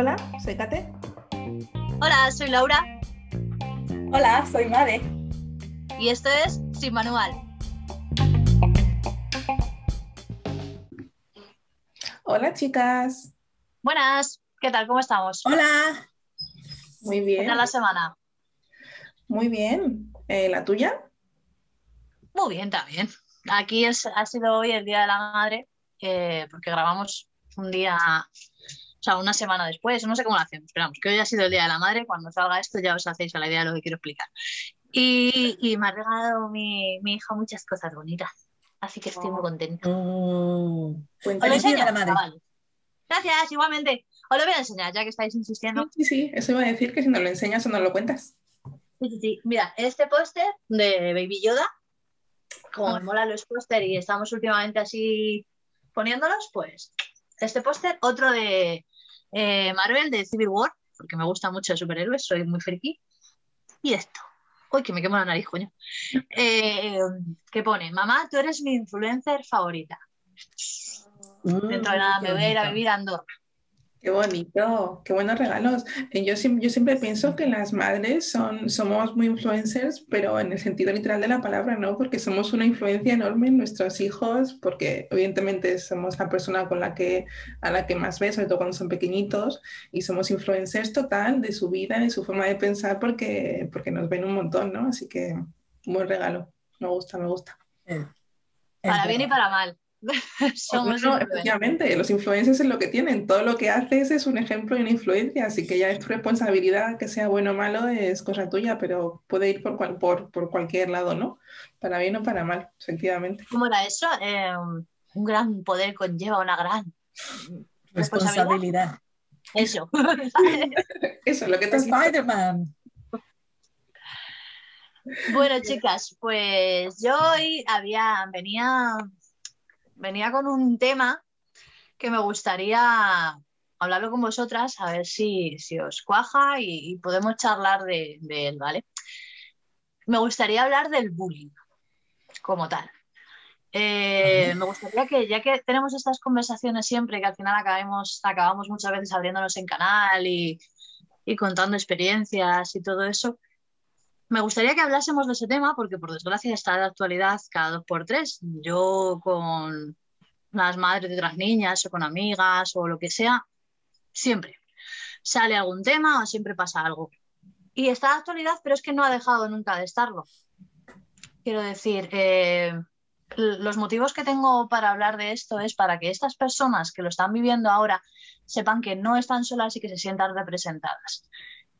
Hola, soy Kate. Hola, soy Laura. Hola, soy Made. Y esto es Sin Manual. Hola, chicas. Buenas, ¿qué tal? ¿Cómo estamos? Hola. Muy ¿Qué bien. tal la semana? Muy bien. Eh, ¿La tuya? Muy bien, también. Aquí es, ha sido hoy el Día de la Madre, eh, porque grabamos un día, o sea, una semana después, no sé cómo lo hacemos, esperamos que hoy ha sido el Día de la Madre, cuando salga esto ya os hacéis a la idea de lo que quiero explicar. Y, y me ha regalado mi, mi hija muchas cosas bonitas, así que estoy muy contenta. Oh. ¿Os lo enseño? la Madre. Gracias, igualmente. Os lo voy a enseñar, ya que estáis insistiendo. Sí, sí, eso iba a decir que si nos lo enseñas o nos lo cuentas. Sí, sí, sí. Mira, este póster de Baby Yoda, como me molan los póster y estamos últimamente así poniéndolos, pues este póster, otro de eh, Marvel, de Civil War, porque me gusta mucho de superhéroes, soy muy friki. Y esto. Uy, que me quemo la nariz, coño. Eh, que pone, mamá, tú eres mi influencer favorita. Dentro de nada me voy a ir a vivir a Andorra. Qué bonito, qué buenos regalos. Eh, Yo, yo siempre pienso que las madres son, somos muy influencers, pero en el sentido literal de la palabra, ¿no? Porque somos una influencia enorme en nuestros hijos, porque evidentemente somos la persona con la que, a la que más ves, sobre todo cuando son pequeñitos, y somos influencers total de su vida, de su forma de pensar, porque, porque nos ven un montón, ¿no? Así que, un buen regalo. Me gusta, me gusta. Eh, Para bien y para mal. Somos No, efectivamente, los influencers es lo que tienen. Todo lo que haces es un ejemplo y una influencia, así que ya es tu responsabilidad, que sea bueno o malo, es cosa tuya, pero puede ir por, cual- por, por cualquier lado, ¿no? Para bien o para mal, efectivamente. ¿Cómo era eso? Eh, un gran poder conlleva una gran Responsabilidad. Eso. Eso es lo que te has dicho. Spider-Man. Bueno, chicas, pues yo hoy había, venía, venía con un tema que me gustaría hablarlo con vosotras, a ver si, si os cuaja y, y podemos charlar de, de él, ¿vale? Me gustaría hablar del bullying como tal. Eh, me gustaría que, ya que tenemos estas conversaciones siempre, que al final acabemos, acabamos muchas veces abriéndonos en canal y, y contando experiencias y todo eso, me gustaría que hablásemos de ese tema porque por desgracia está de actualidad cada dos por tres. Yo con las madres de otras niñas o con amigas o lo que sea, siempre sale algún tema o siempre pasa algo. Y está de actualidad, pero es que no ha dejado nunca de estarlo. Quiero decir, eh, los motivos que tengo para hablar de esto es para que estas personas que lo están viviendo ahora sepan que no están solas y que se sientan representadas.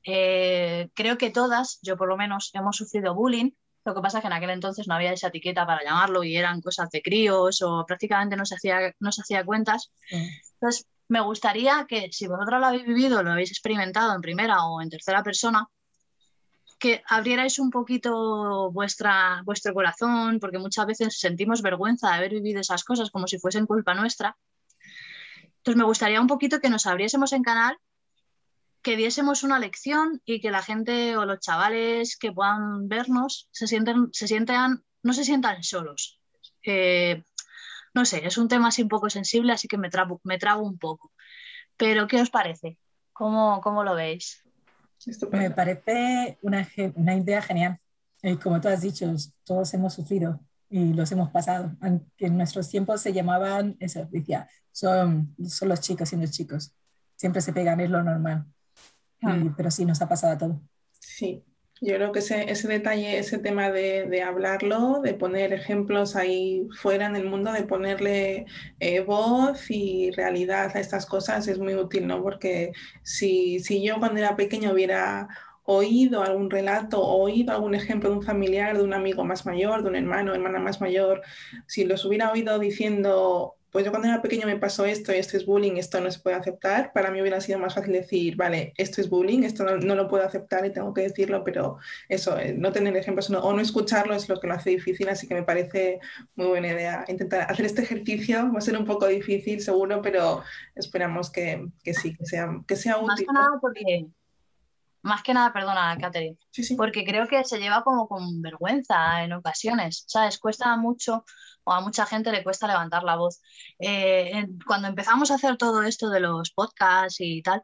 Eh, creo que todas, yo por lo menos, hemos sufrido bullying. Lo que pasa es que en aquel entonces no había esa etiqueta para llamarlo y eran cosas de críos o prácticamente no se hacía, no se hacía cuentas. Entonces, me gustaría que si vosotros lo habéis vivido, lo habéis experimentado en primera o en tercera persona, que abrierais un poquito vuestra, vuestro corazón, porque muchas veces sentimos vergüenza de haber vivido esas cosas como si fuesen culpa nuestra. Entonces, me gustaría un poquito que nos abriésemos en canal que diésemos una lección y que la gente o los chavales que puedan vernos se sienten, se sientan, no se sientan solos. Eh, no sé, es un tema así un poco sensible, así que me trago, me trago un poco. Pero, ¿qué os parece? ¿Cómo, cómo lo veis? Me parece una, una idea genial. Y como tú has dicho, todos hemos sufrido y los hemos pasado. Aunque en nuestros tiempos se llamaban, eso, decía, son, son los chicos siendo chicos. Siempre se pegan, es lo normal. Y- pero sí, nos ha pasado a todos. Sí, yo creo que ese, ese detalle, ese tema de, de hablarlo, de poner ejemplos ahí fuera en el mundo, de ponerle eh, voz y realidad a estas cosas es muy útil, ¿no? Porque si, si yo cuando era pequeño hubiera oído algún relato, oído algún ejemplo de un familiar, de un amigo más mayor, de un hermano, hermana más mayor, si los hubiera oído diciendo, pues yo cuando era pequeño me pasó esto, esto es bullying, esto no se puede aceptar, para mí hubiera sido más fácil decir, vale, esto es bullying, esto no, no lo puedo aceptar y tengo que decirlo, pero eso, eh, no tener ejemplos no- o no escucharlo es lo que lo hace difícil, así que me parece muy buena idea intentar hacer este ejercicio, va a ser un poco difícil seguro, pero esperamos que, que sí, que sea, que sea Más útil. que nada porque más que nada, perdona, Catherine, porque creo que se lleva como con vergüenza en ocasiones, ¿sabes? Cuesta mucho, o a mucha gente le cuesta levantar la voz. Eh, cuando empezamos a hacer todo esto de los podcasts y tal,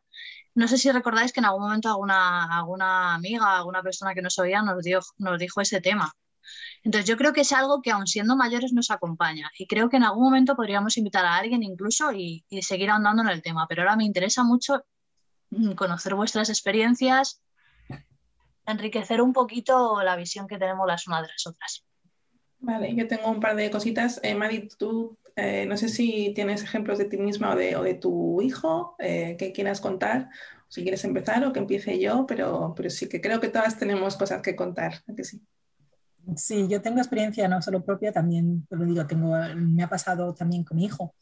no sé si recordáis que en algún momento alguna, alguna amiga, alguna persona que nos oía nos, dio, nos dijo ese tema. Entonces yo creo que es algo que aun siendo mayores nos acompaña y creo que en algún momento podríamos invitar a alguien incluso y, y seguir ahondando en el tema, pero ahora me interesa mucho mm, conocer vuestras experiencias, enriquecer un poquito la visión que tenemos las unas de las otras. Vale, yo tengo un par de cositas. Eh, Mari, tú eh, no sé si tienes ejemplos de ti misma o de, tu hijo eh, que quieras contar, si quieres empezar o que empiece yo, pero, pero sí que creo que todas tenemos cosas que contar, que sí? Sí, yo tengo experiencia no solo propia, también, lo digo, tengo, me ha pasado también con mi hijo,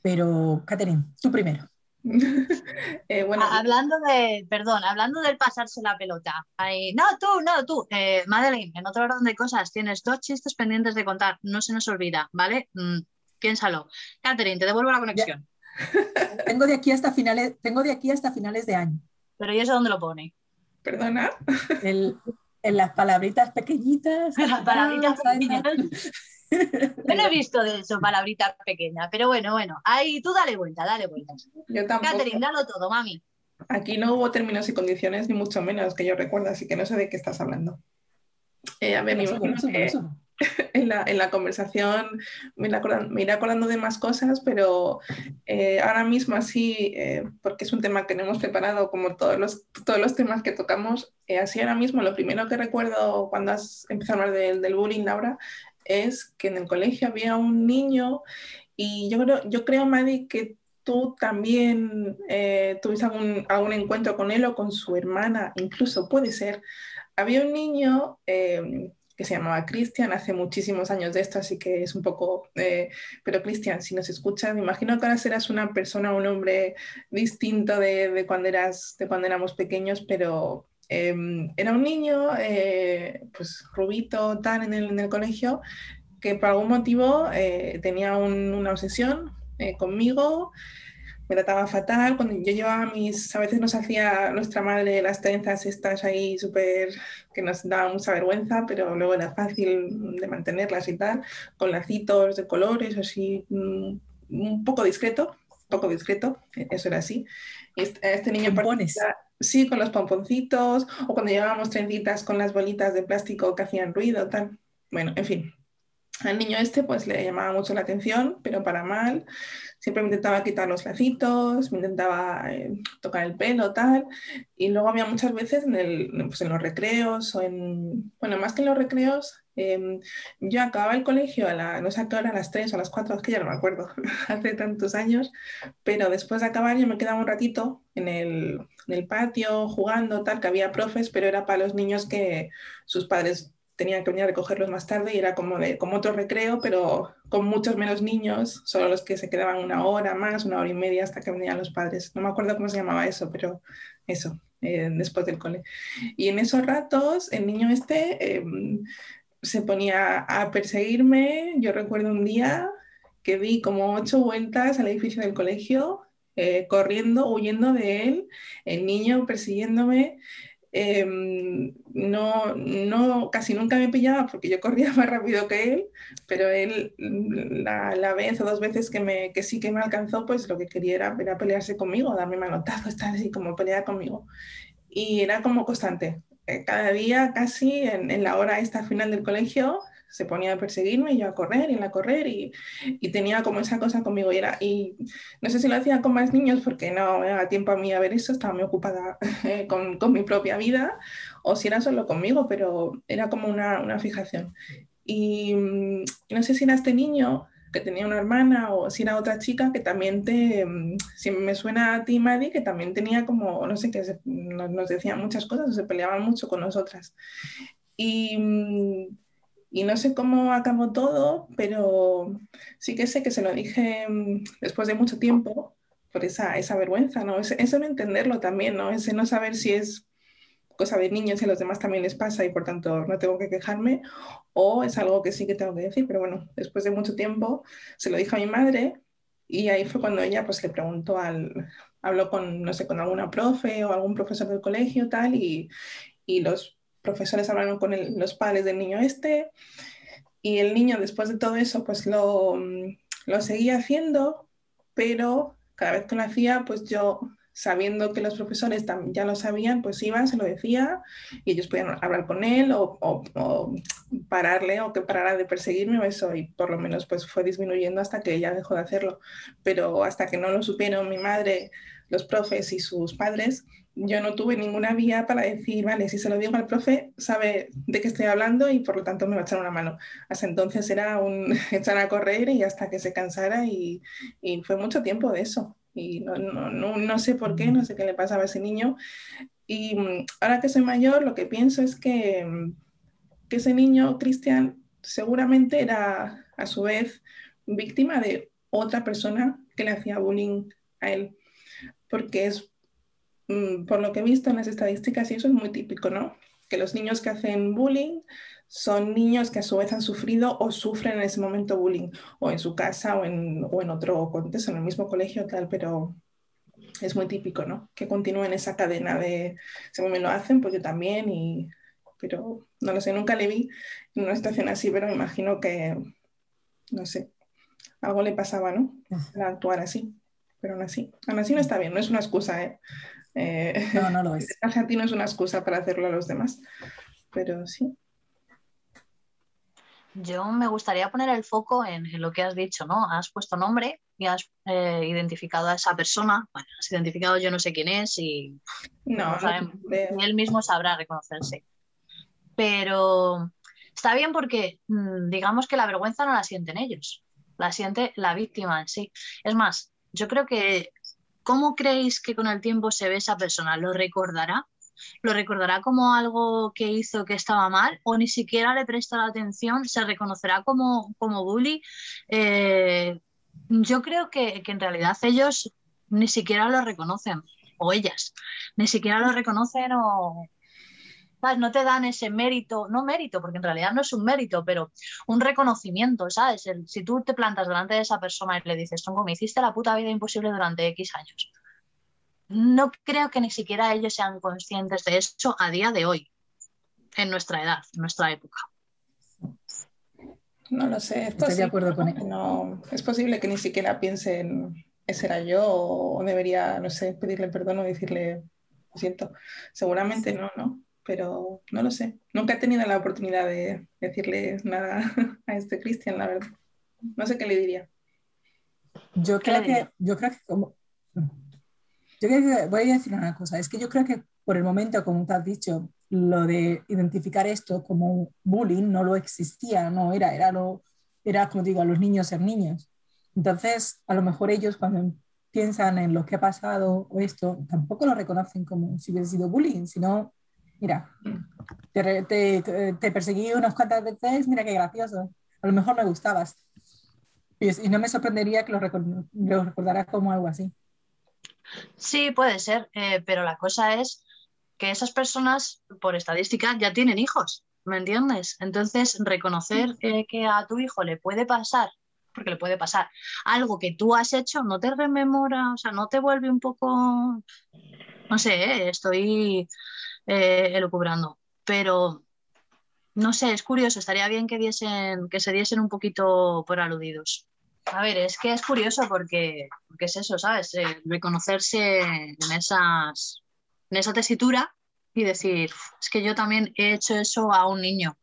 pero Catherine, tú primero. Eh, bueno, hablando de, perdón, hablando del pasarse la pelota. no, tú, no, tú. Eh, Madeleine, en otro orden de cosas, tienes dos chistes pendientes de contar. No se nos olvida, ¿vale? Mm, piénsalo. Catherine, te devuelvo la conexión. tengo de aquí hasta finales, tengo de aquí hasta finales de año. Pero ¿y eso dónde lo pone? Perdona. en las palabritas pequeñitas. las palabritas pequeñas. Yo no he visto de eso, palabrita pequeña, pero bueno, bueno, ahí tú dale vuelta, dale vuelta. Yo tampoco. Catherine, dalo todo, mami. Aquí no hubo términos y condiciones, ni mucho menos que yo recuerdo, así que no sé de qué estás hablando. Eh, a ver, en, la, en la conversación me iré, acordando, acordando de más cosas, pero eh, ahora mismo así, eh, porque es un tema que no hemos preparado como todos los, todos los temas que tocamos, así ahora mismo lo primero que recuerdo cuando has empezado a hablar del, del bullying, Laura, es que en el colegio había un niño y yo creo, yo creo Madi, que tú también eh, tuviste algún, algún, encuentro con él o con su hermana, incluso puede ser. Había un niño eh, que se llamaba Cristian, hace muchísimos años de esto, así que es un poco, eh, pero Cristian, si nos escuchas, me imagino que ahora serás una persona, un hombre distinto de, de, cuando, eras, de cuando éramos pequeños, pero Em, era un niño, eh, pues rubito, tan en el, en el, colegio, que por algún motivo eh, tenía una obsesión eh, conmigo, me trataba fatal. Cuando yo llevaba mis, a veces nos hacía nuestra madre las trenzas estas ahí súper, que nos daba mucha vergüenza, pero luego era fácil de mantenerlas y tal, con lacitos de colores, así, mm, un poco discreto, poco discreto, eso era así. Y este, este niño Sí, con los pomponcitos, o cuando llevábamos trencitas con las bolitas de plástico que hacían ruido, tal. Bueno, en fin. Al niño este pues le llamaba mucho la atención, pero para mal. Siempre me intentaba quitar los lacitos, me intentaba eh, tocar el pelo, tal. Y luego había muchas veces en, el, pues en los recreos o en... Bueno, más que en los recreos, Em, yo acababa el colegio a la, no sé a qué hora, a las 3 o a las 4, es que ya no me acuerdo, hace tantos años, pero después de acabar yo me quedaba un ratito en el, en el patio jugando, tal, que había profes, pero era para los niños que sus padres tenían que venir a recogerlos más tarde y era como, como otro recreo, pero con muchos menos niños, solo los que se quedaban una hora más, una hora y media hasta que venían los padres. No me acuerdo cómo se llamaba eso, pero eso, eh, después del cole. Y en esos ratos, el niño este... Eh, se ponía a perseguirme. Yo recuerdo un día que di como ocho vueltas al edificio del colegio, eh, corriendo, huyendo de él, el niño persiguiéndome. Em, no, no, casi nunca me pillaba porque yo corría más rápido que él, pero él la, vez o dos veces que, me, que sí que me alcanzó, pues lo que quería era, era pelearse conmigo, darme manotazos, estar así como pelear conmigo. Y era como constante, eh, cada día casi en, la hora esta final del colegio se ponía a perseguirme y yo a correr y a correr y, y, tenía como esa cosa conmigo y era y no sé si lo hacía con más niños porque no me daba tiempo a mí a ver eso estaba muy ocupada eh, con, con, mi propia vida o si era solo conmigo pero era como una, una fijación y mm, no sé si era este niño que tenía una hermana o si era otra chica que también te, mm, si me suena a ti, Madi, que también tenía como, no sé, que nos, nos decía muchas cosas, se peleaban mucho con nosotras. Y, mm, y no sé cómo acabó todo, pero sí que sé que se lo dije mm, después de mucho tiempo por esa, esa vergüenza, ¿no? Ese, eso no entenderlo también, ¿no? Ese no saber si es cosa de niños y a los demás también les pasa y por tanto no tengo que quejarme, o es algo que sí que tengo que decir, pero bueno, después de mucho tiempo se lo dije a mi madre y ahí fue cuando ella pues le preguntó al, habló con, no sé, con alguna profe o algún profesor del colegio tal y, y los profesores hablaron con los padres del niño este y el niño después de todo eso pues lo, lo seguía haciendo, pero cada vez que lo hacía pues yo sabiendo que los profesores ya lo sabían, pues iban, se lo decía y ellos podían hablar con él o, o, pararle o que parara de perseguirme o eso y por lo menos pues fue disminuyendo hasta que ella dejó de hacerlo. Pero hasta que no lo supieron mi madre, los profes y sus padres, yo no tuve ninguna vía para decir, vale, si se lo digo al profe, sabe de qué estoy hablando y por lo tanto me va a echar una mano. Hasta entonces era un echar a correr y hasta que se cansara y, y fue mucho tiempo de eso. Y no, no, no, sé por qué, no sé qué le pasaba a ese niño. Y mm, ahora que soy mayor, lo que pienso es que, mm, que ese niño, Cristian, seguramente era a su vez víctima de otra persona que le hacía bullying a él porque es, por lo que he visto en las estadísticas, y eso es muy típico, ¿no? Que los niños que hacen bullying son niños que a su vez han sufrido o sufren en ese momento bullying, o en su casa o en, o en otro contexto, en el mismo colegio, tal, pero es muy típico, ¿no? Que continúen esa cadena de, si me lo hacen, pues yo también, y, pero no lo sé, nunca le vi en una situación así, pero me imagino que, no sé, algo le pasaba, ¿no? Al actuar así pero aún así, aún así no está bien, no es una excusa, ¿eh? Eh no, no lo es. Argentino es una excusa para hacerlo a los demás, pero sí. Yo me gustaría poner el foco en, lo que has dicho, ¿no? Has puesto nombre y has eh, identificado a esa persona. Bueno, has identificado yo no sé quién es y no, él mismo sabrá reconocerse. Pero está bien porque mm, digamos que la vergüenza no la sienten ellos, la siente la víctima en sí. Es más, yo creo que, ¿cómo creéis que con el tiempo se ve esa persona? ¿Lo recordará? ¿Lo recordará como algo que hizo que estaba mal o ni siquiera le prestará atención? ¿Se reconocerá como, como bully? Eh, yo creo que, que en realidad ellos ni siquiera lo reconocen, o ellas, ni siquiera lo reconocen o, no te dan ese mérito, no mérito, porque en realidad no es un mérito, pero un reconocimiento, ¿sabes? si tú te plantas delante de esa persona y le dices, Tongo, me hiciste la puta vida imposible durante X años. No creo que ni siquiera ellos sean conscientes de eso a día de hoy, en nuestra edad, en nuestra época. No lo sé. Estoy de acuerdo con él. No, es posible que ni siquiera piensen, ese era yo, o debería, no sé, pedirle perdón o decirle, lo siento. Seguramente no, ¿no? Pero no lo sé. Nunca he tenido la oportunidad de decirle nada a este Cristian, la verdad. No sé qué le diría. Yo creo que, yo creo que como, yo creo que voy a decir una cosa, es que yo creo que por el momento, como te has dicho, lo de identificar esto como bullying no lo existía, no era, era lo, era como digo, a los niños ser niños. Entonces, a lo mejor ellos cuando piensan en lo que ha pasado o esto, tampoco lo reconocen como si hubiese sido bullying, sino mira, te, te, perseguí unas cuantas veces, mira qué gracioso, a lo mejor me gustabas. Y, no me sorprendería que lo, lo recordaras como algo así. Sí, puede ser, eh, pero la cosa es que esas personas, por estadística, ya tienen hijos, ¿me entiendes? Entonces, reconocer eh, que a tu hijo le puede pasar, porque le puede pasar algo que tú has hecho, no te rememora, o sea, no te vuelve un poco, no sé, eh, estoy eh, elucubrando. Pero no sé, es curioso, estaría bien que, diesen, que se diesen un poquito por aludidos. A ver, es que es curioso porque, porque es eso, ¿sabes? Eh, reconocerse en, esas, en esa tesitura y decir, es que yo también he hecho eso a un niño.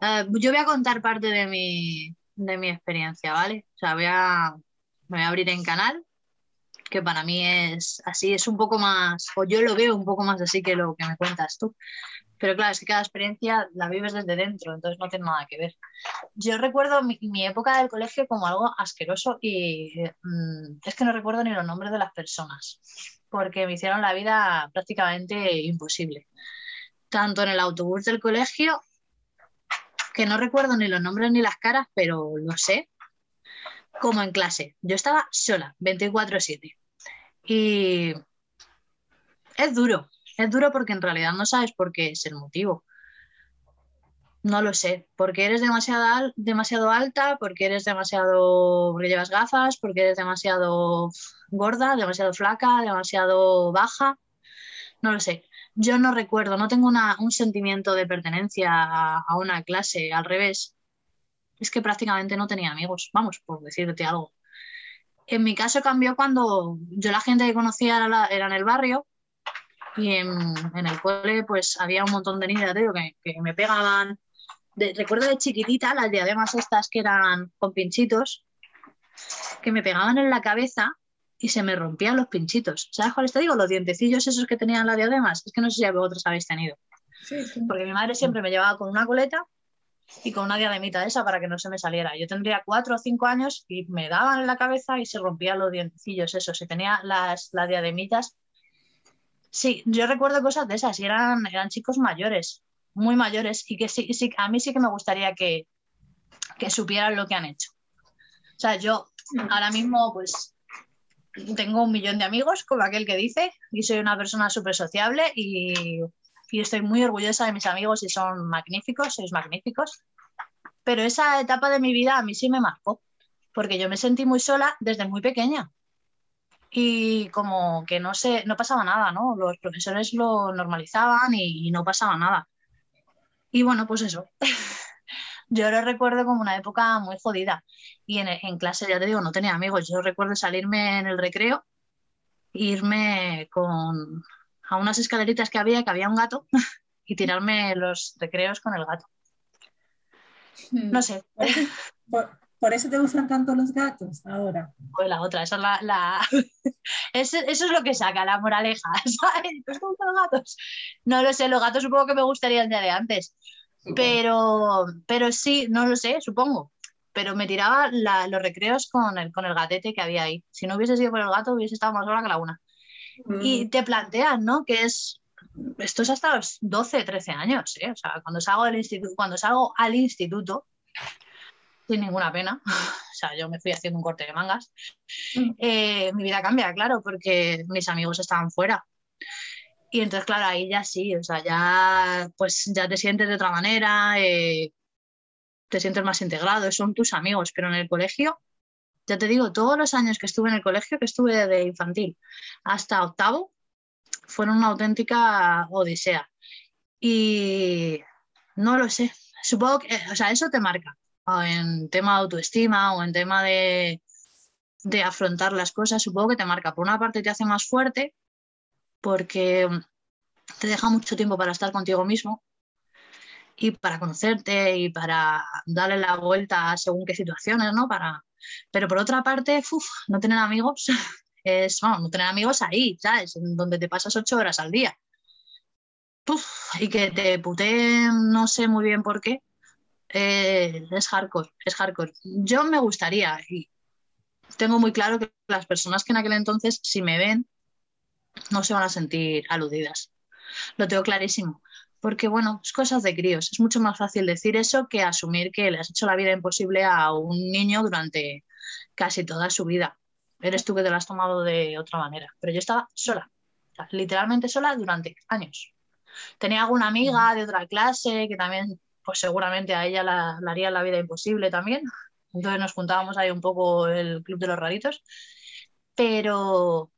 Eh, yo voy a contar parte de mi, de mi experiencia, ¿vale? O sea, voy a, me voy a abrir en canal que para mí es así, es un poco más, o yo lo veo un poco más así que lo que me cuentas tú. Pero claro, es que cada experiencia la vives desde dentro, entonces no tiene nada que ver. Yo recuerdo mi, época del colegio como algo asqueroso y mm, es que no recuerdo ni los nombres de las personas, porque me hicieron la vida prácticamente imposible. Tanto en el autobús del colegio, que no recuerdo ni los nombres ni las caras, pero lo sé, como en clase. Yo estaba sola, 24/7. Y es duro, es duro porque en realidad no sabes por qué es el motivo. no lo sé, porque eres demasiado, demasiado alta, porque eres demasiado, porque llevas gafas, porque eres demasiado gorda, demasiado flaca, demasiado baja, no lo sé. Yo no recuerdo, no tengo un sentimiento de pertenencia a, una clase, al revés. Es que prácticamente no tenía amigos, vamos, por decirte algo. En mi caso cambió cuando yo la gente que conocía era, en el barrio y en, el cole pues había un montón de niñas que, que me pegaban, recuerdo de chiquitita las diademas estas que eran con pinchitos, que me pegaban en la cabeza y se me rompían los pinchitos. ¿Sabes cuáles te digo? Los dientecillos esos que tenían las diademas. Es que no sé si vosotros habéis tenido. Porque mi madre siempre me llevaba con una coleta y con una diademita de esa para que no se me saliera. Yo tendría cuatro o cinco años y me daban en la cabeza y se rompían los dientecillos esos. Y tenía las, las diademitas. Sí, yo recuerdo cosas de esas y eran, eran chicos mayores muy mayores y que sí, sí, a mí sí que me gustaría que, que supieran lo que han hecho. O sea, yo ahora mismo pues tengo un millón de amigos, como aquel que dice, y soy una persona súper sociable y, y, estoy muy orgullosa de mis amigos y son magníficos, sois magníficos. Pero esa etapa de mi vida a mí sí me marcó, porque yo me sentí muy sola desde muy pequeña. Y como que no sé, no pasaba nada, ¿no? Los profesores lo normalizaban y no pasaba nada. Y bueno, pues eso. yo lo recuerdo como una época muy jodida. Y en, clase, ya te digo, no tenía amigos. Yo recuerdo salirme en el recreo, irme con, a unas escaleritas que había, que había un gato, y tirarme los recreos con el gato. Hmm. No sé. Por, eso te gustan tanto los gatos ahora. Pues la otra, esa es la, eso, es lo que saca la moraleja, ¿sabes? los gatos? No lo sé, los gatos supongo que me gustaría el día de antes, pero, pero sí, no lo sé, supongo. Pero me tiraba los recreos con el, con el gatete que había ahí. Si no hubiese sido por el gato, hubiese estado más sola que la una. Y mm. te planteas, ¿no? Que es, esto es hasta los 12, 13 años, ¿eh? O sea, cuando salgo, del instituto, cuando salgo al instituto, sin ninguna pena. O sea, yo me fui haciendo un corte de mangas. Mm. Eh, mi vida cambia, claro, porque mis amigos estaban fuera. Y entonces, claro, ahí ya sí, o sea, ya, pues, ya te sientes de otra manera, eh, te sientes más integrado, son tus amigos, pero en el colegio, ya te digo, todos los años que estuve en el colegio, que estuve de infantil hasta octavo, fueron una auténtica odisea. Y no lo sé, supongo que, o sea, eso te marca en tema de autoestima o en tema de, de afrontar las cosas, supongo que te marca. Por una parte te hace más fuerte porque te deja mucho tiempo para estar contigo mismo y para conocerte y para darle la vuelta según qué situaciones, ¿no? Para... Pero por otra parte, no tener amigos es, bueno, no tener amigos ahí, ¿sabes? Donde te pasas ocho horas al día. y que te puteen, no sé muy bien por qué, eh, es hardcore, es hardcore. Yo me gustaría y tengo muy claro que las personas que en aquel entonces, si me ven, no se van a sentir aludidas. Lo tengo clarísimo. Porque, bueno, es cosas de críos. Es mucho más fácil decir eso que asumir que le has hecho la vida imposible a un niño durante casi toda su vida. Eres tú que te lo has tomado de otra manera. Pero yo estaba sola, literalmente sola durante años. Tenía alguna amiga de otra clase que también pues seguramente a ella la, haría la vida imposible también. Entonces nos juntábamos ahí un poco el club de los raritos. Pero,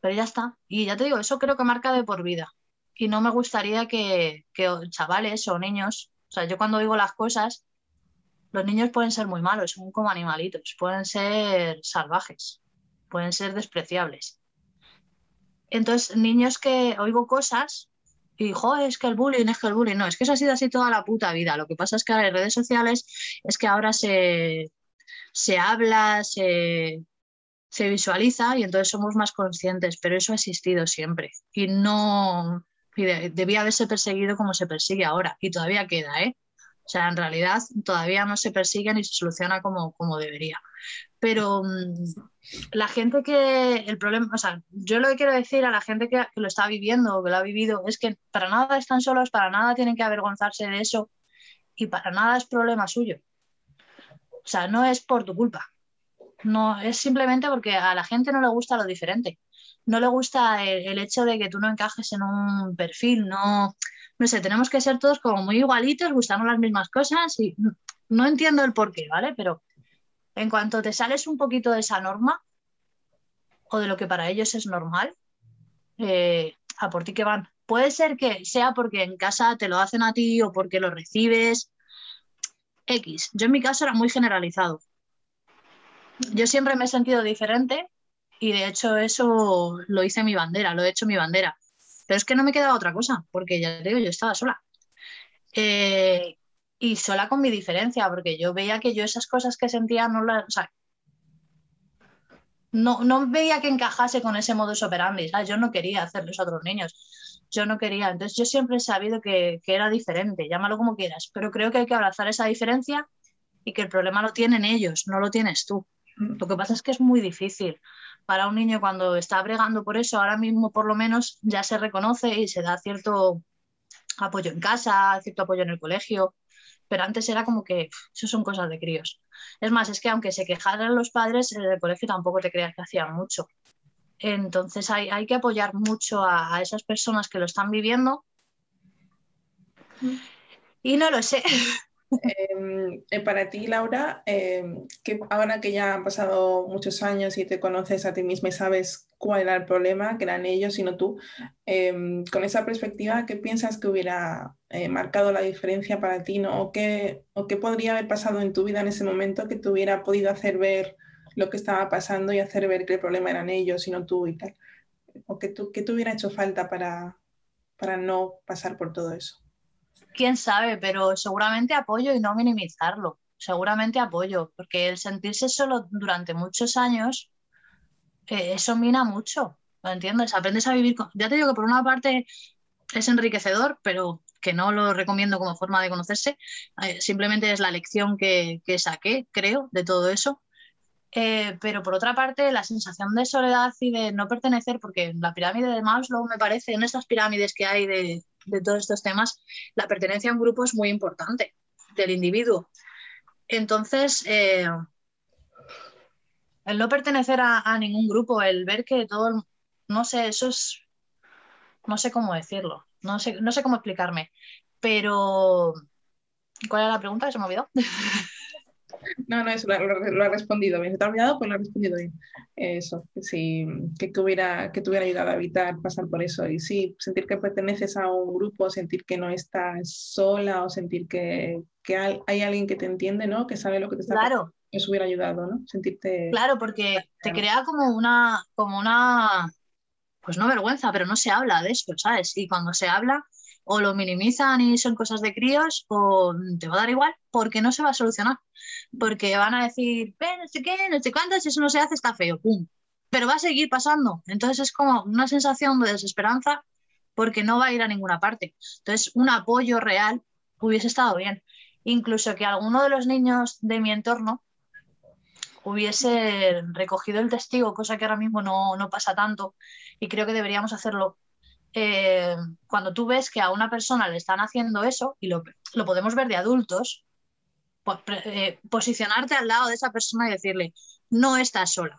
pero ya está. Y ya te digo, eso creo que marca de por vida. Y no me gustaría que, chavales o niños, o sea, yo cuando digo las cosas, los niños pueden ser muy malos, son como animalitos, pueden ser salvajes, pueden ser despreciables. Entonces, niños que oigo cosas y es que el bullying, es que el bullying, no, es que eso ha sido así toda la puta vida. Lo que pasa es que en redes sociales es que ahora se, se habla, se, se visualiza y entonces somos más conscientes, pero eso ha existido siempre y no y debía haberse perseguido como se persigue ahora y todavía queda, ¿eh? O sea, en realidad todavía no se persigue ni se soluciona como, como debería. Pero mm, la gente que, el problema, o sea, yo lo que quiero decir a la gente que, lo está viviendo o que lo ha vivido es que para nada están solos, para nada tienen que avergonzarse de eso y para nada es problema suyo. O sea, no es por tu culpa. No, es simplemente porque a la gente no le gusta lo diferente. No le gusta el, hecho de que tú no encajes en un perfil, no, no sé, tenemos que ser todos como muy igualitos, gustarnos las mismas cosas y no entiendo el por qué, ¿vale? Pero en cuanto te sales un poquito de esa norma o de lo que para ellos es normal, eh, a por ti que van. Puede ser que sea porque en casa te lo hacen a ti o porque lo recibes. X. Yo en mi caso era muy generalizado. Yo siempre me he sentido diferente y de hecho eso lo hice mi bandera, lo he hecho mi bandera. Pero es que no me quedaba otra cosa, porque ya te digo, yo estaba sola. Eh, y sola con mi diferencia, porque yo veía que yo esas cosas que sentía no las... O sea, no, no veía que encajase con ese modus operandi, ¿sabes? Yo no quería hacerles a otros niños, yo no quería. Entonces yo siempre he sabido que, que era diferente, llámalo como quieras, pero creo que hay que abrazar esa diferencia y que el problema lo tienen ellos, no lo tienes tú. Lo que pasa es que es muy difícil para un niño cuando está bregando por eso, ahora mismo por lo menos ya se reconoce y se da cierto apoyo en casa, cierto apoyo en el colegio, pero antes era como que eso son cosas de críos. Es más, es que aunque se quejaran los padres, en el colegio tampoco te creas que hacían mucho. Entonces hay, hay que apoyar mucho a, esas personas que lo están viviendo. Y no lo sé. Em, eh, para ti, Laura, em, que ahora que ya han pasado muchos años y te conoces a ti misma y sabes cuál era el problema, que eran ellos y no tú, em, con esa perspectiva, ¿qué piensas que hubiera eh, marcado la diferencia para ti? ¿no? ¿O, qué, ¿O qué podría haber pasado en tu vida en ese momento que te hubiera podido hacer ver lo que estaba pasando y hacer ver que el problema eran ellos y no tú y tal? ¿O qué, qué te hubiera hecho falta para, para no pasar por todo eso? Quién sabe, pero seguramente apoyo y no minimizarlo. Seguramente apoyo, porque el sentirse solo durante muchos años, eh, eso mina mucho, ¿lo entiendes? Aprendes a vivir con... Ya te digo que por una parte es enriquecedor, pero que no lo recomiendo como forma de conocerse, eh, simplemente es la lección que, saqué, creo, de todo eso. Eh, pero por otra parte, la sensación de soledad y de no pertenecer, porque la pirámide de Maslow me parece, en estas pirámides que hay de, de todos estos temas, la pertenencia a un grupo es muy importante del individuo. Entonces, eh, el no pertenecer a, ningún grupo, el ver que todo, no sé, eso es, no sé cómo decirlo, no sé, no sé cómo explicarme, pero ¿cuál era la pregunta? Se me olvidó. No, no, eso lo, ha respondido bien. Se te ha olvidado, pues lo ha respondido bien. Eso, sí, que te, hubiera, que te hubiera ayudado a evitar pasar por eso. Y sí, sentir que perteneces a un grupo, sentir que no estás sola o sentir que, que hay, alguien que te entiende, ¿no? Que sabe lo que te está Claro. Eso hubiera ayudado, ¿no? Sentirte... Claro, porque te crea como una, como una, pues no vergüenza, pero no se habla de eso, ¿sabes? Y cuando se habla, o lo minimizan y son cosas de críos, o te va a dar igual, porque no se va a solucionar. Porque van a decir, no sé qué, no sé cuántas, si eso no se hace, está feo, pum. Pero va a seguir pasando. Entonces es como una sensación de desesperanza porque no va a ir a ninguna parte. Entonces, un apoyo real hubiese estado bien. Incluso que alguno de los niños de mi entorno hubiese recogido el testigo, cosa que ahora mismo no, no pasa tanto, y creo que deberíamos hacerlo eh, cuando tú ves que a una persona le están haciendo eso, y lo, podemos ver de adultos, pues, eh, posicionarte al lado de esa persona y decirle, no estás sola.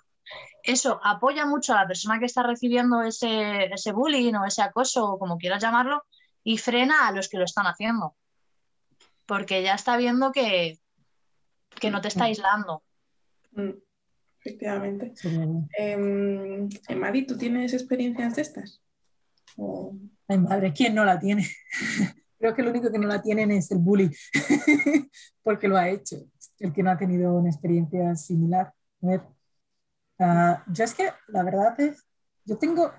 Eso apoya mucho a la persona que está recibiendo ese, ese bullying o ese acoso, o como quieras llamarlo, y frena a los que lo están haciendo. Porque ya está viendo que, que no te está aislando. Mm, efectivamente. Eh, Madi, ¿tú tienes experiencias de estas? Ay, madre, ¿quién no la tiene? Creo que lo único que no la tienen es el bully, porque lo ha hecho. El que no ha tenido una experiencia similar. A ver, ah, yo es que la verdad es, yo tengo,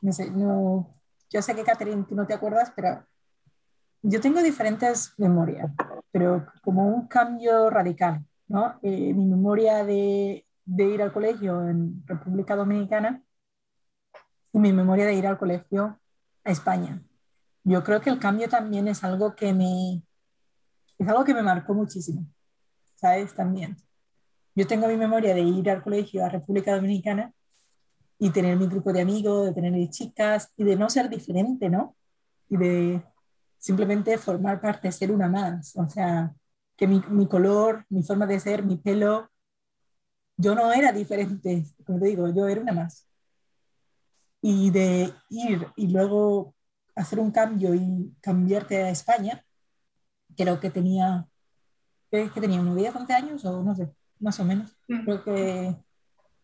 no sé, no, yo sé que Catherine, tú no te acuerdas, pero yo tengo diferentes memorias, pero como un cambio radical, ¿no? Eh, mi memoria de, de ir al colegio en República Dominicana y mi memoria de ir al colegio a España. Yo creo que el cambio también es algo que me, es algo que me marcó muchísimo, ¿sabes? También. Yo tengo mi memoria de ir al colegio a República Dominicana y tener mi grupo de amigos, de tener mis chicas y de no ser diferente, ¿no? Y de simplemente formar parte, ser una más. O sea, que mi, mi color, mi forma de ser, mi pelo, yo no era diferente, como te digo, yo era una más. Y de ir y luego hacer un cambio y cambiarte a España, creo que tenía, que tenía unos 10, 11 años o no sé, más o menos. Mm. Creo que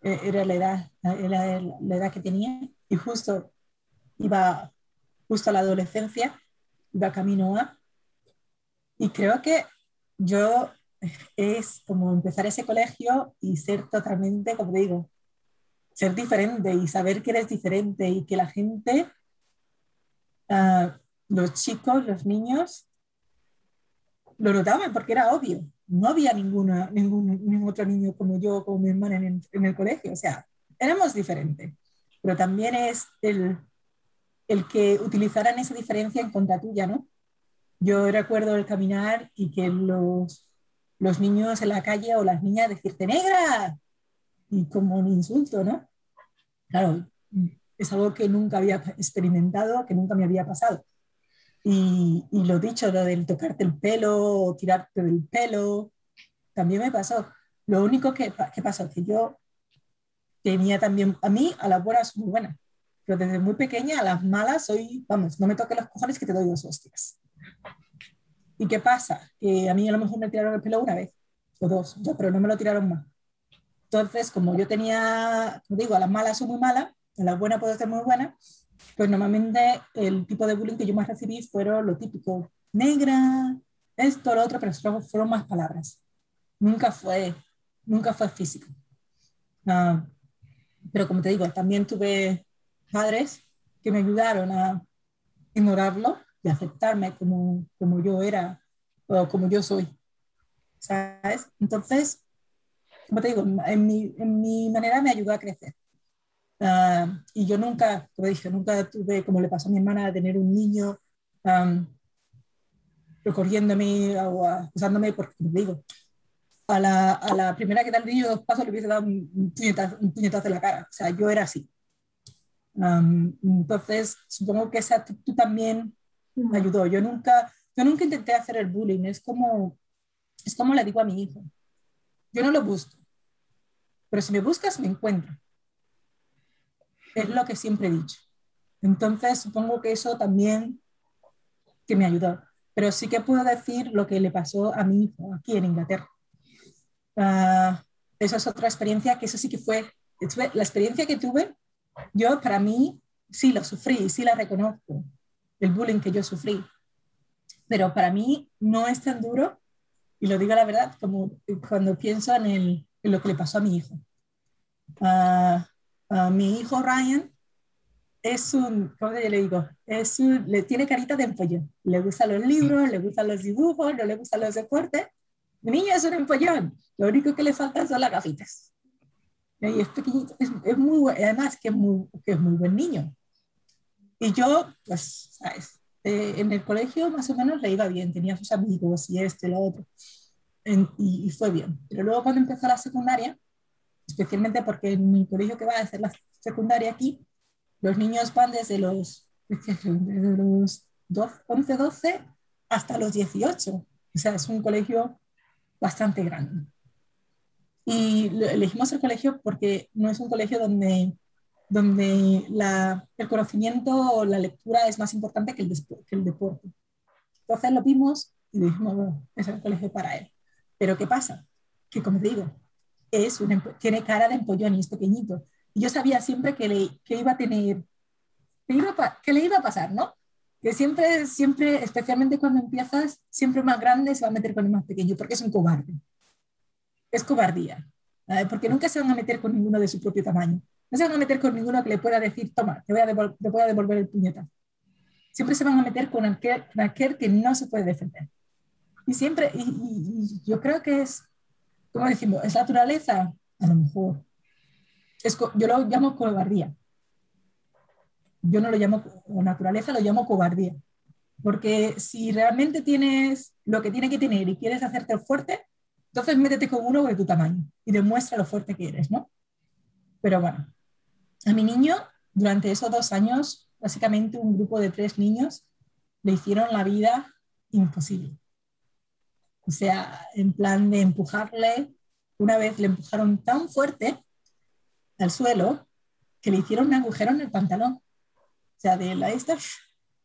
eh, era la edad, era la edad que tenía y justo iba justo a la adolescencia, iba camino a. Y creo que yo es como empezar ese colegio y ser totalmente, como digo, ser diferente y saber que eres diferente y que la gente, uh, los chicos, los niños, lo notaban porque era obvio. No había ninguna, ningún, ningún otro niño como yo, como mi hermana en el, en el colegio. O sea, éramos diferentes. Pero también es el, el que utilizaran esa diferencia en contra tuya, ¿no? Yo recuerdo el caminar y que los, los niños en la calle o las niñas decirte negra y como un insulto, ¿no? Claro, es algo que nunca había experimentado, que nunca me había pasado. Y, y lo dicho, lo del tocarte el pelo o tirarte del pelo, también me pasó. Lo único que, que pasó, que yo tenía también, a mí a las buenas muy buena, pero desde muy pequeña a las malas soy, vamos, no me toques los cojones que te doy dos hostias. ¿Y qué pasa? Que a mí a lo mejor me tiraron el pelo una vez o dos, ya, pero no me lo tiraron más. Entonces, como yo tenía, como digo, a las malas soy muy mala, a las buenas puedo ser muy buena, pues normalmente el tipo de bullying que yo más recibí fueron lo típico, negra, esto, lo otro, pero fueron más palabras. Nunca fue, nunca fue físico. Uh, pero como te digo, también tuve padres que me ayudaron a ignorarlo de aceptarme como, como yo era o como yo soy. ¿Sabes? Entonces, como te digo, en mi, en mi manera me ayudó a crecer. Uh, y yo nunca, como dije, nunca tuve, como le pasó a mi hermana, a tener un niño um, recorriéndome o acusándome, porque, como digo, a la, a la, primera que da el niño dos pasos le hubiese dado un puñetazo, un puñetazo en la cara. O sea, yo era así. Um, entonces, supongo que esa actitud también me ayudó. Yo nunca, yo nunca intenté hacer el bullying, es como, es como le digo a mi hijo. Yo no lo busco, pero si me buscas, me encuentro. Es lo que siempre he dicho. Entonces, supongo que eso también que me ayudó. Pero sí que puedo decir lo que le pasó a mi hijo aquí en Inglaterra. Uh, esa es otra experiencia que eso sí que fue, la experiencia que tuve, yo para mí sí la sufrí, sí la reconozco, el bullying que yo sufrí. Pero para mí no es tan duro, y lo digo la verdad, como cuando pienso en, el, lo que le pasó a mi hijo. a mi hijo Ryan es un, ¿cómo le digo? Es un, le tiene carita de empollón. Le gustan los libros, le gustan los dibujos, no le gustan los deportes. Mi niño es un empollón. Lo único que le faltan son las gafitas. Y es pequeñito, es, es muy además que es muy, que es muy buen niño. Y yo, pues, ¿sabes? Eh, en el colegio más o menos le iba bien, tenía sus amigos y este, lo otro, y, fue bien. Pero luego cuando empezó la secundaria, especialmente porque en mi colegio que va a hacer la secundaria aquí, los niños van desde los, desde los 11, 12 hasta los 18. O sea, es un colegio bastante grande. Y elegimos el colegio porque no es un colegio donde donde la, el conocimiento o la lectura es más importante que el, que el deporte. Entonces lo vimos y dijimos, bueno, es el colegio para él. Pero ¿qué pasa? Que como digo, es un, tiene cara de empollón y es pequeñito. Y yo sabía siempre que, le, que iba a tener, que, le iba a pasar, ¿no? Que siempre, siempre, especialmente cuando empiezas, siempre más grande se va a meter con el más pequeño, porque es un cobarde. Es cobardía, porque nunca se van a meter con ninguno de su propio tamaño. No se van a meter con ninguno que le pueda decir, toma, te voy a, devolver el puñetazo. Siempre se van a meter con aquel, aquel que no se puede defender. Y siempre, y, yo creo que es, como decimos, es naturaleza, a lo mejor. Es, yo lo llamo cobardía. Yo no lo llamo naturaleza, lo llamo cobardía. Porque si realmente tienes lo que tiene que tener y quieres hacerte fuerte, entonces métete con uno de tu tamaño y demuestra lo fuerte que eres, ¿no? Pero bueno, a mi niño, durante esos dos años, básicamente un grupo de tres niños le hicieron la vida imposible. O sea, en plan de empujarle, una vez le empujaron tan fuerte al suelo que le hicieron un agujero en el pantalón. O sea, de la esta,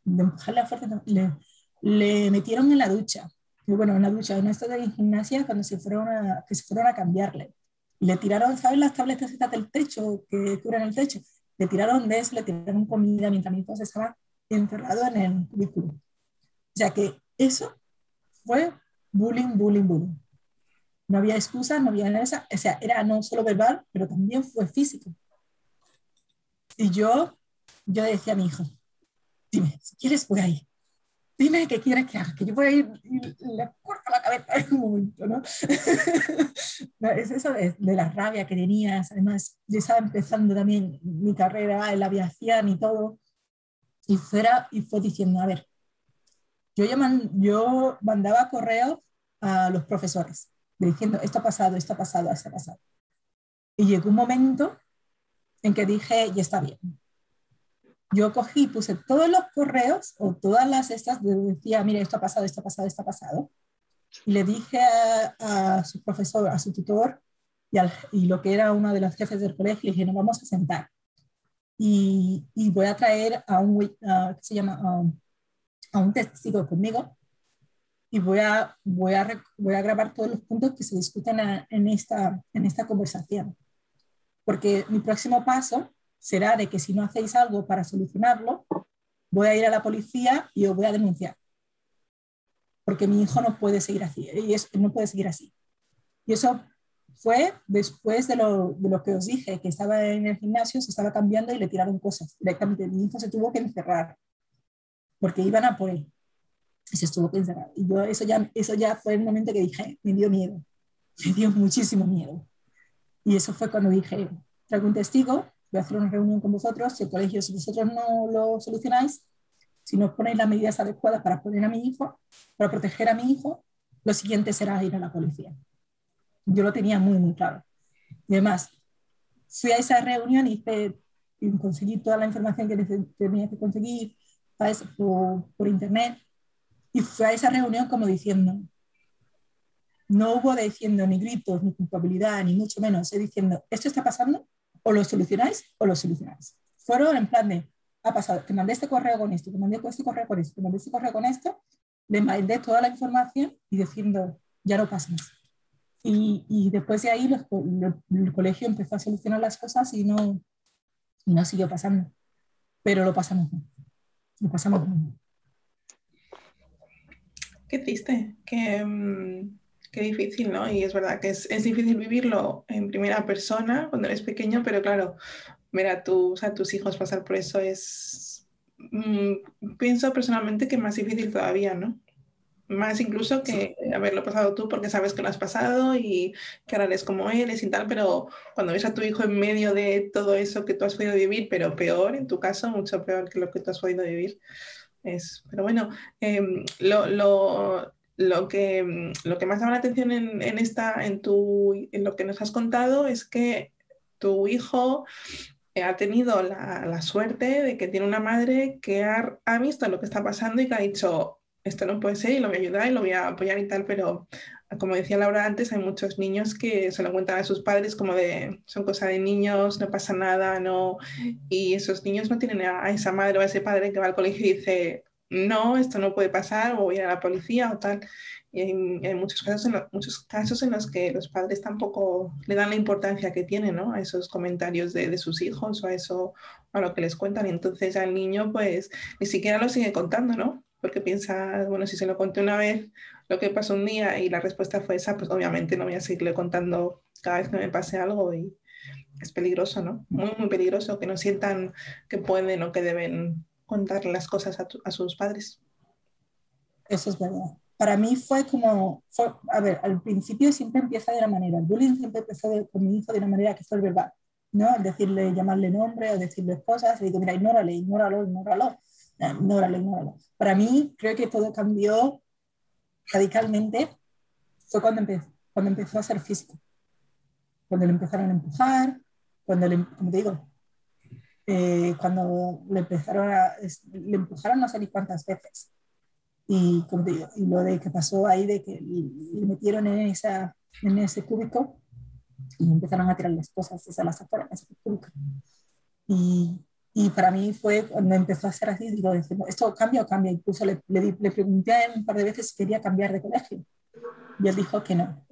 de empujarle a fuerza, le, metieron en la ducha. Y bueno, en la ducha, en esto de gimnasia, cuando se fueron a, que se fueron a cambiarle. le tiraron, ¿sabes las tabletas del techo que cubren el techo? Le tiraron de le tiraron comida mientras mi se estaba encerrado en el cubículo. O sea que eso fue bullying, bullying, bullying. No había excusa, no había nada. O sea, era no solo verbal, pero también fue físico. Y yo, yo decía a mi hijo, dime, si quieres, voy ahí. Dime qué quieres que haga, que yo voy a ir y le corto la cabeza en un momento, ¿no? es eso de, de, la rabia que tenías. Además, yo estaba empezando también mi carrera en la aviación y todo. Y, fuera, y fue diciendo, a ver, yo, yo mandaba correos a los profesores diciendo, esto ha pasado, esto ha pasado, esto ha pasado. Y llegó un momento en que dije, ya está bien. Yo cogí, puse todos los correos o todas las estas, decía, mire, esto ha pasado, esto ha pasado, esto ha pasado. Y le dije a, su profesor, a su tutor y, al, y, lo que era uno de los jefes del colegio, le dije, nos vamos a sentar. Y, y voy a traer a un, uh, se llama? A un testigo conmigo y voy a, voy a, voy a grabar todos los puntos que se discuten en, esta, en esta conversación. Porque mi próximo paso será de que si no hacéis algo para solucionarlo, voy a ir a la policía y os voy a denunciar. Porque mi hijo no puede seguir así, y es, no puede seguir así. Y eso fue después de lo, de lo, que os dije, que estaba en el gimnasio, se estaba cambiando y le tiraron cosas directamente. Mi hijo se tuvo que encerrar porque iban a por él y se estuvo encerrar. Y yo eso ya, eso ya fue el momento que dije, me dio miedo, me dio muchísimo miedo. Y eso fue cuando dije, traigo un testigo, voy a hacer una reunión con vosotros, si el colegio, si vosotros no lo solucionáis, si no ponéis las medidas adecuadas para poner a mi hijo, para proteger a mi hijo, lo siguiente será ir a la policía. Yo lo tenía muy, muy claro. Y además, fui a esa reunión y, y conseguí toda la información que tenía que conseguir por, por internet y fue a esa reunión como diciendo, no hubo diciendo ni gritos, ni culpabilidad, ni mucho menos, es diciendo, esto está pasando, o lo solucionáis o lo solucionáis. Fueron en plan de, ha pasado, te mandé este correo con esto, te mandé este correo con esto, te mandé este correo con esto, le mandé toda la información y diciendo, ya no pasa más. Y, y después de ahí los, el colegio empezó a solucionar las cosas y no, y no siguió pasando. Pero lo pasamos bien. Pasamos. Qué triste, qué, mm, qué, difícil, ¿no? Y es verdad que es, es, difícil vivirlo en primera persona cuando eres pequeño, pero claro, ver a, tu, a tus hijos pasar por eso es, mm, pienso personalmente que más difícil todavía, ¿no? Más incluso que haberlo pasado tú porque sabes que lo has pasado y que ahora eres como eres y tal, pero cuando ves a tu hijo en medio de todo eso que tú has podido vivir, pero peor, en tu caso, mucho peor que lo que tú has podido vivir, pero bueno, em, lo, lo, lo, que, em, lo que más llama la atención en, en, esta, en, tu, en lo que nos has contado es que tu hijo ha tenido la, la, suerte de que tiene una madre que ha, visto lo que está pasando y que ha dicho, esto no puede ser y lo voy a ayudar y lo voy a apoyar y tal, pero como decía Laura antes, hay muchos niños que se lo cuentan a sus padres como de, son cosas de niños, no pasa nada, no, y esos niños no tienen a, esa madre o a ese padre que va al colegio y dice, no, esto no puede pasar, o voy a ir a la policía o tal. Y hay, muchos, casos en muchos casos en los que los padres tampoco le dan la importancia que tienen ¿no? a esos comentarios de, de, sus hijos o a eso, a lo que les cuentan. Y entonces al niño, pues, ni siquiera lo sigue contando, ¿no? Porque piensa, bueno, si se lo conté una vez, lo que pasó un día y la respuesta fue esa, pues obviamente no voy a seguirle contando cada vez que me pase algo y es peligroso, ¿no? Muy, muy peligroso que no sientan que pueden o que deben contar las cosas a, tu, a sus padres. Eso es verdad. Para mí fue como, fue, a ver, al principio siempre empieza de la manera, el bullying siempre empezó de, con mi hijo de una manera que fue verbal, ¿no? Al decirle, llamarle nombre o decirle cosas, le digo, mira, ignórale, ignóralo, ignóralo, ignóralo, ignóralo. Para mí creo que todo cambió radicalmente fue cuando, empezó, cuando empezó a ser físico. Cuando le empezaron a empujar, cuando le, como te digo, eh, cuando le empezaron a, le empujaron no sé ni cuántas veces. Y, como te digo, y lo de que pasó ahí, de que le metieron en, esa, en ese cúbico y empezaron a tirar las cosas desde las afueras ese cúbico. Y, y, para mí fue cuando empezó a ser así, digo, esto cambia o cambia. Incluso le, le, pregunté a él un par de veces si quería cambiar de colegio. Y él dijo que no.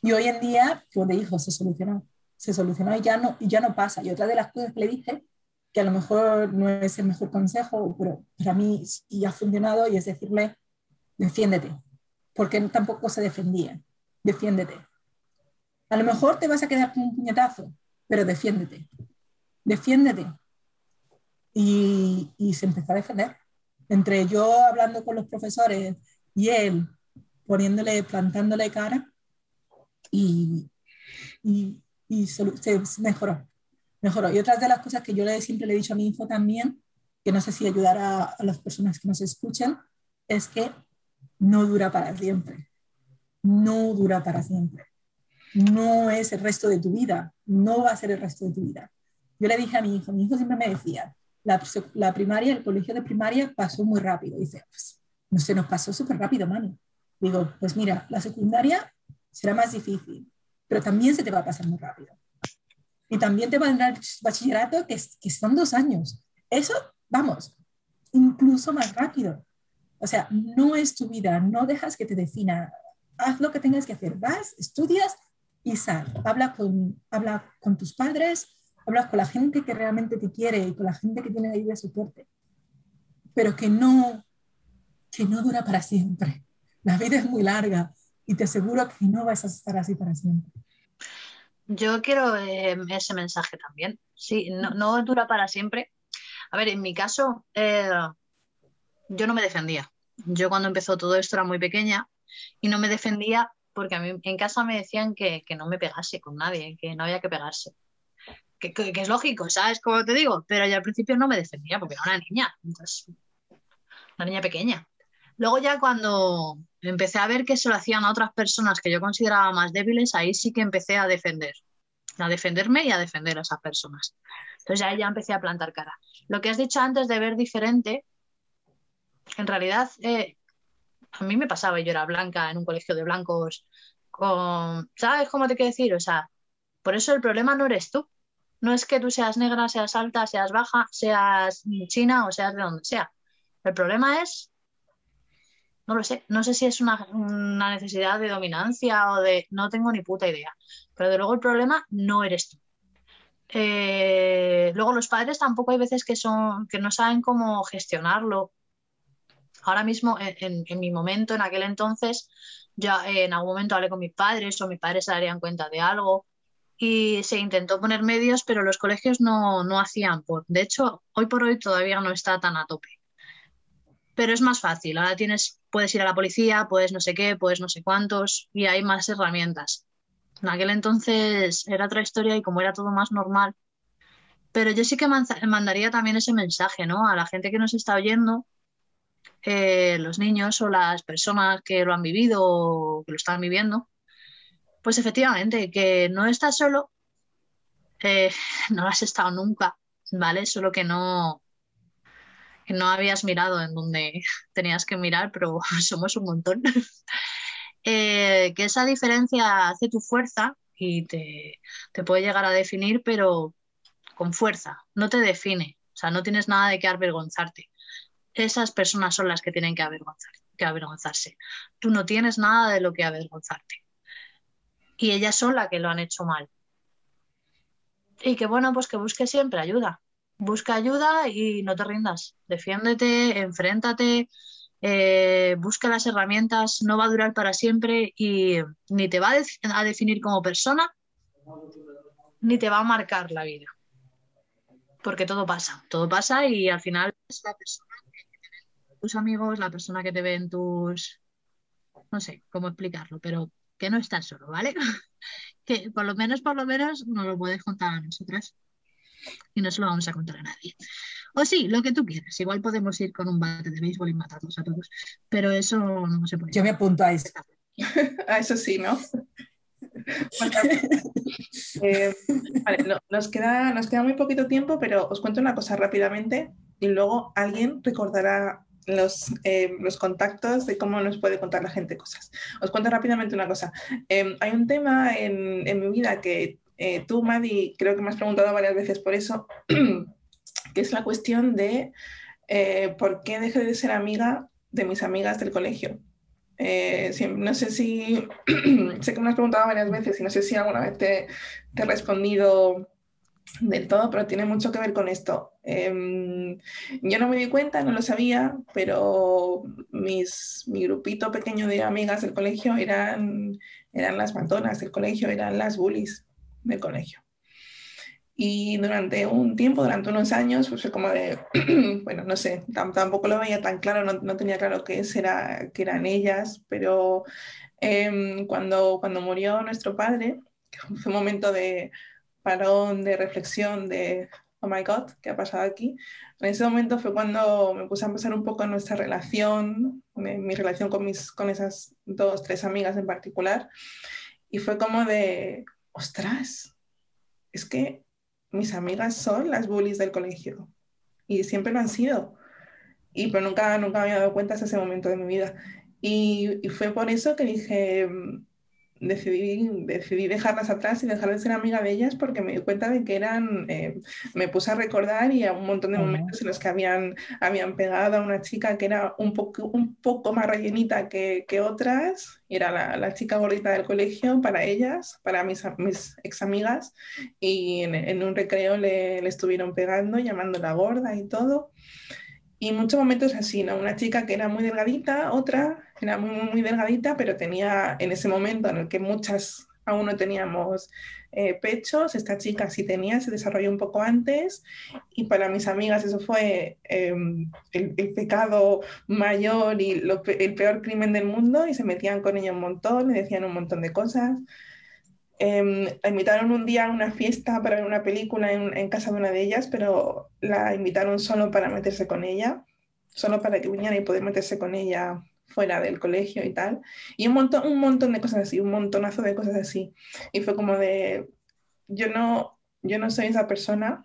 Y hoy en día, como te dijo, se solucionó. Se solucionó y ya no, y ya no pasa. Y otra de las cosas que le dije, que a lo mejor no es el mejor consejo, pero para mí sí ha funcionado, y es decirle, defiéndete. Porque tampoco se defendía. Defiéndete. A lo mejor te vas a quedar con un puñetazo, pero defiéndete. Defiéndete. Y, y se empezó a defender. Entre yo hablando con los profesores y él poniéndole, plantándole cara y, y, y se, mejoró, mejoró. Y otra de las cosas que yo le, siempre le he dicho a mi hijo también, que no sé si ayudará a las personas que nos escuchan, es que no dura para siempre. No dura para siempre. No es el resto de tu vida. No va a ser el resto de tu vida. Yo le dije a mi hijo, mi hijo siempre me decía, la, la primaria, el colegio de primaria pasó muy rápido. dice, pues, no se nos pasó súper rápido, mami. Digo, pues mira, la secundaria será más difícil, pero también se te va a pasar muy rápido. Y también te va a entrar bachillerato, que, que son dos años. Eso, vamos, incluso más rápido. O sea, no es tu vida, no dejas que te defina. Haz lo que tengas que hacer. Vas, estudias y sal. Habla con, habla con tus padres, habla con la gente que realmente te quiere y con la gente que tiene ahí de soporte. Pero que no, que no dura para siempre. La vida es muy larga y te aseguro que no vas a estar así para siempre. Yo quiero eh, ese mensaje también. Sí, no, dura para siempre. A ver, en mi caso, eh, yo no me defendía. Yo cuando empezó todo esto era muy pequeña y no me defendía porque a mí en casa me decían que, no me pegase con nadie, que no había que pegarse. Que, es lógico, ¿sabes? Como te digo, pero yo al principio no me defendía porque era una niña, entonces, una niña pequeña. Luego ya cuando empecé a ver que se lo hacían a otras personas que yo consideraba más débiles, ahí sí que empecé a defender, a defenderme y a defender a esas personas. Entonces ahí ya empecé a plantar cara. Lo que has dicho antes de ver diferente, en realidad eh, a mí me pasaba, yo era blanca en un colegio de blancos, ¿sabes cómo te quiero decir? O sea, por eso el problema no eres tú. No es que tú seas negra, seas alta, seas baja, seas china o seas de donde sea. El problema es no lo sé, no sé si es una, necesidad de dominancia o de... No tengo ni puta idea. Pero de luego el problema no eres tú. Eh, luego los padres tampoco hay veces que, son, que no saben cómo gestionarlo. Ahora mismo, en, mi momento, en aquel entonces, ya en algún momento hablé con mis padres o mis padres se darían cuenta de algo y se intentó poner medios, pero los colegios no, no hacían por. De hecho, hoy por hoy todavía no está tan a tope pero es más fácil. Ahora tienes, puedes ir a la policía, puedes no sé qué, puedes no sé cuántos y hay más herramientas. En aquel entonces era otra historia y como era todo más normal. Pero yo sí que mandaría también ese mensaje, ¿no? A la gente que nos está oyendo, eh, los niños o las personas que lo han vivido o que lo están viviendo, pues efectivamente, que no estás solo, eh, no has estado nunca, ¿vale? Solo que no, no habías mirado en donde tenías que mirar, pero somos un montón. Eh, que esa diferencia hace tu fuerza y te, puede llegar a definir, pero con fuerza, no te define, o sea, no tienes nada de qué avergonzarte. Esas personas son las que tienen que, que avergonzarse. Tú no tienes nada de lo que avergonzarte. Y ellas son las que lo han hecho mal. Y que bueno, pues que busque siempre ayuda busca ayuda y no te rindas. Defiéndete, enfréntate, eh, busca las herramientas, no va a durar para siempre y ni te va a, definir como persona, ni te va a marcar la vida. Porque todo pasa, todo pasa y al final es la persona que te tus amigos, la persona que te ve en tus... No sé cómo explicarlo, pero que no estás solo, ¿vale? que por lo menos, por lo menos, nos lo puedes contar a nosotras y no se lo vamos a contar a nadie. O sí, lo que tú quieras. Igual podemos ir con un bate de béisbol y matarlos a todos, pero eso no se puede. Yo me apunto a eso. a eso sí, ¿no? Eh, nos, queda, nos queda muy poquito tiempo, pero os cuento una cosa rápidamente y luego alguien recordará los, eh, los, contactos de cómo nos puede contar la gente cosas. Os cuento rápidamente una cosa. Eh, hay un tema en, en, mi vida que eh, tú, Madi, creo que me has preguntado varias veces por eso, que es la cuestión de eh, por qué dejé de ser amiga de mis amigas del colegio. No sé si, sé que me has preguntado varias veces y no sé si alguna vez te he respondido del todo, pero tiene mucho que ver con esto. Em, yo no me di cuenta, no lo sabía, pero mis, mi grupito pequeño de amigas del colegio eran, eran las matonas del colegio, eran las bullies del colegio. Y durante un tiempo, durante unos años, pues fue como de, bueno, no sé, tampoco lo veía tan claro, no, no tenía claro qué era, que eran ellas, pero em, cuando, cuando murió nuestro padre, fue un momento de parón, de reflexión, de, oh my god, ¿qué ha pasado aquí? En ese momento fue cuando me puse a pensar un poco en nuestra relación, mi relación con, mis, con esas dos, tres amigas en particular, y fue como de, ostras, es que mis amigas son las bullies del colegio y siempre lo han sido. Y pero nunca, nunca me había dado cuenta hasta ese momento de mi vida. Y, y fue por eso que dije, decidí, decidí dejarlas atrás y dejar de ser amiga de ellas porque me di cuenta de que eran, eh, me puse a recordar y a un montón de momentos en los que habían, habían pegado a una chica que era un poco, un poco más rellenita que, que otras, y era la, la, chica gordita del colegio para ellas, para mis, mis ex amigas, y en, en un recreo le, le estuvieron pegando, llamándola gorda y todo. Y muchos momentos así, ¿no? Una chica que era muy delgadita, otra era muy, muy, delgadita, pero tenía en ese momento en el que muchas aún no teníamos eh, pechos, esta chica sí tenía, se desarrolló un poco antes y para mis amigas eso fue eh, el, el, pecado mayor y lo, el peor crimen del mundo y se metían con ella un montón, le decían un montón de cosas. Eh, la invitaron un día a una fiesta para ver una película en, en, casa de una de ellas, pero la invitaron solo para meterse con ella, solo para que viniera y poder meterse con ella fuera del colegio y tal. Y un montón, un montón de cosas así, un montonazo de cosas así. Y fue como de, yo no, yo no soy esa persona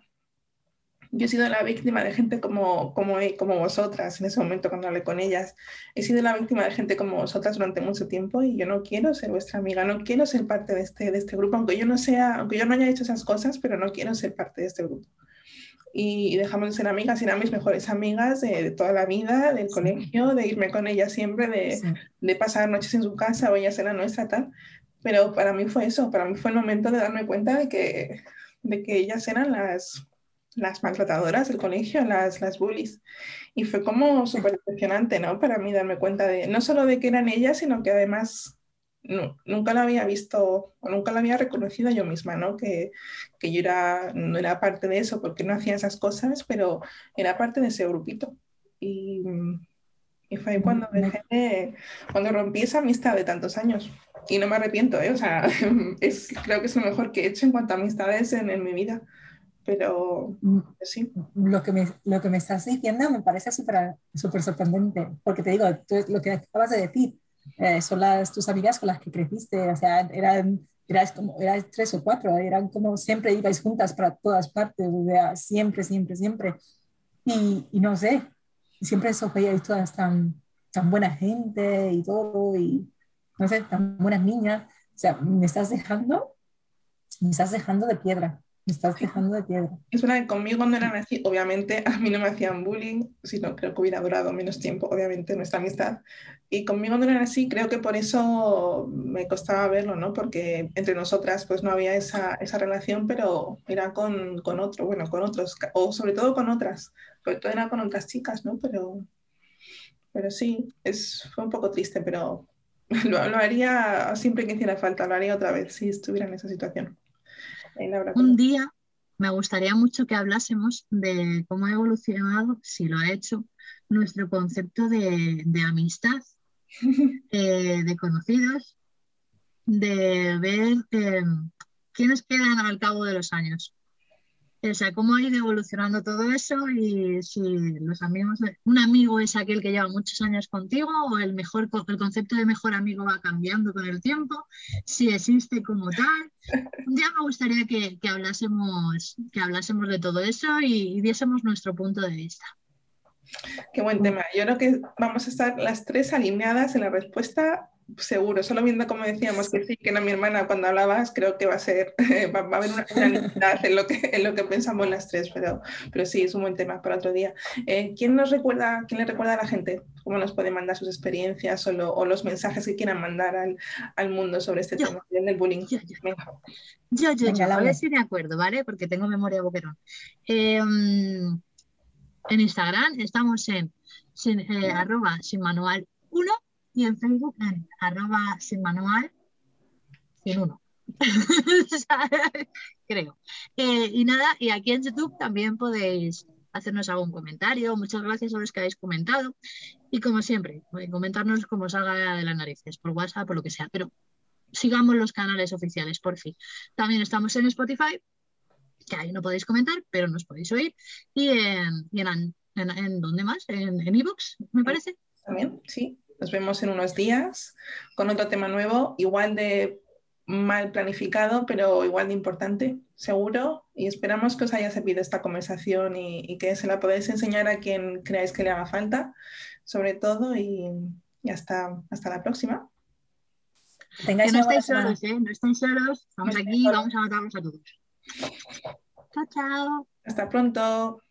yo he sido la víctima de gente como, como, como vosotras en ese momento cuando hablé con ellas. He sido la víctima de gente como vosotras durante mucho tiempo y yo no quiero ser vuestra amiga, no quiero ser parte de este, de este grupo, aunque yo no sea, aunque yo no haya hecho esas cosas, pero no quiero ser parte de este grupo. Y dejamos de ser amigas, eran mis mejores amigas de, de toda la vida, del sí. colegio, de irme con ellas siempre, de, sí. de pasar noches en su casa o ellas eran nuestra tal. Pero para mí fue eso, para mí fue el momento de darme cuenta de que, de que ellas eran las, las maltratadoras del colegio, las, las bullies. Y fue como súper impresionante, ¿no? Para mí darme cuenta de, no solo de que eran ellas, sino que además no, nunca la había visto o nunca la había reconocido yo misma, ¿no? Que, que yo era, no era parte de eso porque no hacía esas cosas, pero era parte de ese grupito. Y, y fue ahí cuando dejé, cuando rompí esa amistad de tantos años. Y no me arrepiento, ¿eh? O sea, es, creo que es lo mejor que he hecho en cuanto a amistades en, en mi vida pero sí. Lo que me, lo que me estás diciendo me parece súper sorprendente, porque te digo, tú, lo que acabas de decir, eh, son las, tus amigas con las que creciste, o sea, eran, eras como, eras tres o cuatro, eran como siempre ibais juntas para todas partes, siempre, siempre, siempre. Y, y no sé, siempre os veíais todas tan, tan buena gente y todo, y no sé, tan buenas niñas. O sea, me estás dejando, me estás dejando de piedra. Me estás dejando de piedra. Es una que conmigo cuando eran así, obviamente a mí no me hacían bullying, sino creo que hubiera durado menos tiempo, obviamente, nuestra amistad. Y conmigo cuando eran así, creo que por eso me costaba verlo, ¿no? Porque entre nosotras pues no había esa, esa relación, pero era con, con otro, bueno, con otros, o sobre todo con otras, sobre todo era con otras chicas, ¿no? Pero, pero sí, es, fue un poco triste, pero lo, lo haría siempre que hiciera falta, lo haría otra vez si estuviera en esa situación. Un día me gustaría mucho que hablásemos de cómo ha evolucionado, si lo ha hecho, nuestro concepto de, de amistad, eh, de conocidos, de ver eh, quiénes quedan al cabo de los años. O sea, cómo ha ido evolucionando todo eso y si los amigos, un amigo es aquel que lleva muchos años contigo o el, mejor, el concepto de mejor amigo va cambiando con el tiempo, si existe como tal. Un día me gustaría que, que hablásemos, que hablásemos de todo eso y, y diésemos nuestro punto de vista. Qué buen tema. Yo creo que vamos a estar las tres alineadas en la respuesta seguro, solo viendo como decíamos que sí, que era mi hermana cuando hablabas, creo que va a ser, va, a haber una unanimidad en lo que, en lo que pensamos las tres, pero, pero sí, es un buen tema para otro día. Eh, ¿Quién nos recuerda, quién le recuerda a la gente? ¿Cómo nos puede mandar sus experiencias o, o los mensajes que quieran mandar al, al mundo sobre este tema del bullying? Yo, yo, yo, yo, a ver si me acuerdo, ¿vale? Porque tengo memoria boquerón. Eh, en Instagram estamos en sin, eh, arroba sin manual 1 y en Facebook en arroba sin manual sin uno. Creo. Eh, y nada, y aquí en YouTube también podéis hacernos algún comentario. Muchas gracias a los que habéis comentado. Y como siempre, comentarnos como salga de las narices, por WhatsApp, por lo que sea. Pero sigamos los canales oficiales, por fin. También estamos en Spotify, que ahí no podéis comentar, pero nos podéis oír. Y en, y en, en, ¿dónde más? En Evox, me parece. También, sí. Nos vemos en unos días con otro tema nuevo, igual de mal planificado, pero igual de importante, seguro. Y esperamos que os haya servido esta conversación y, que se la podáis enseñar a quien creáis que le haga falta, sobre todo. Y, hasta, hasta la próxima. que no estáis solos, ¿eh? No estáis solos. Estamos aquí y vamos a matarlos a todos. Chao, chao. Hasta pronto.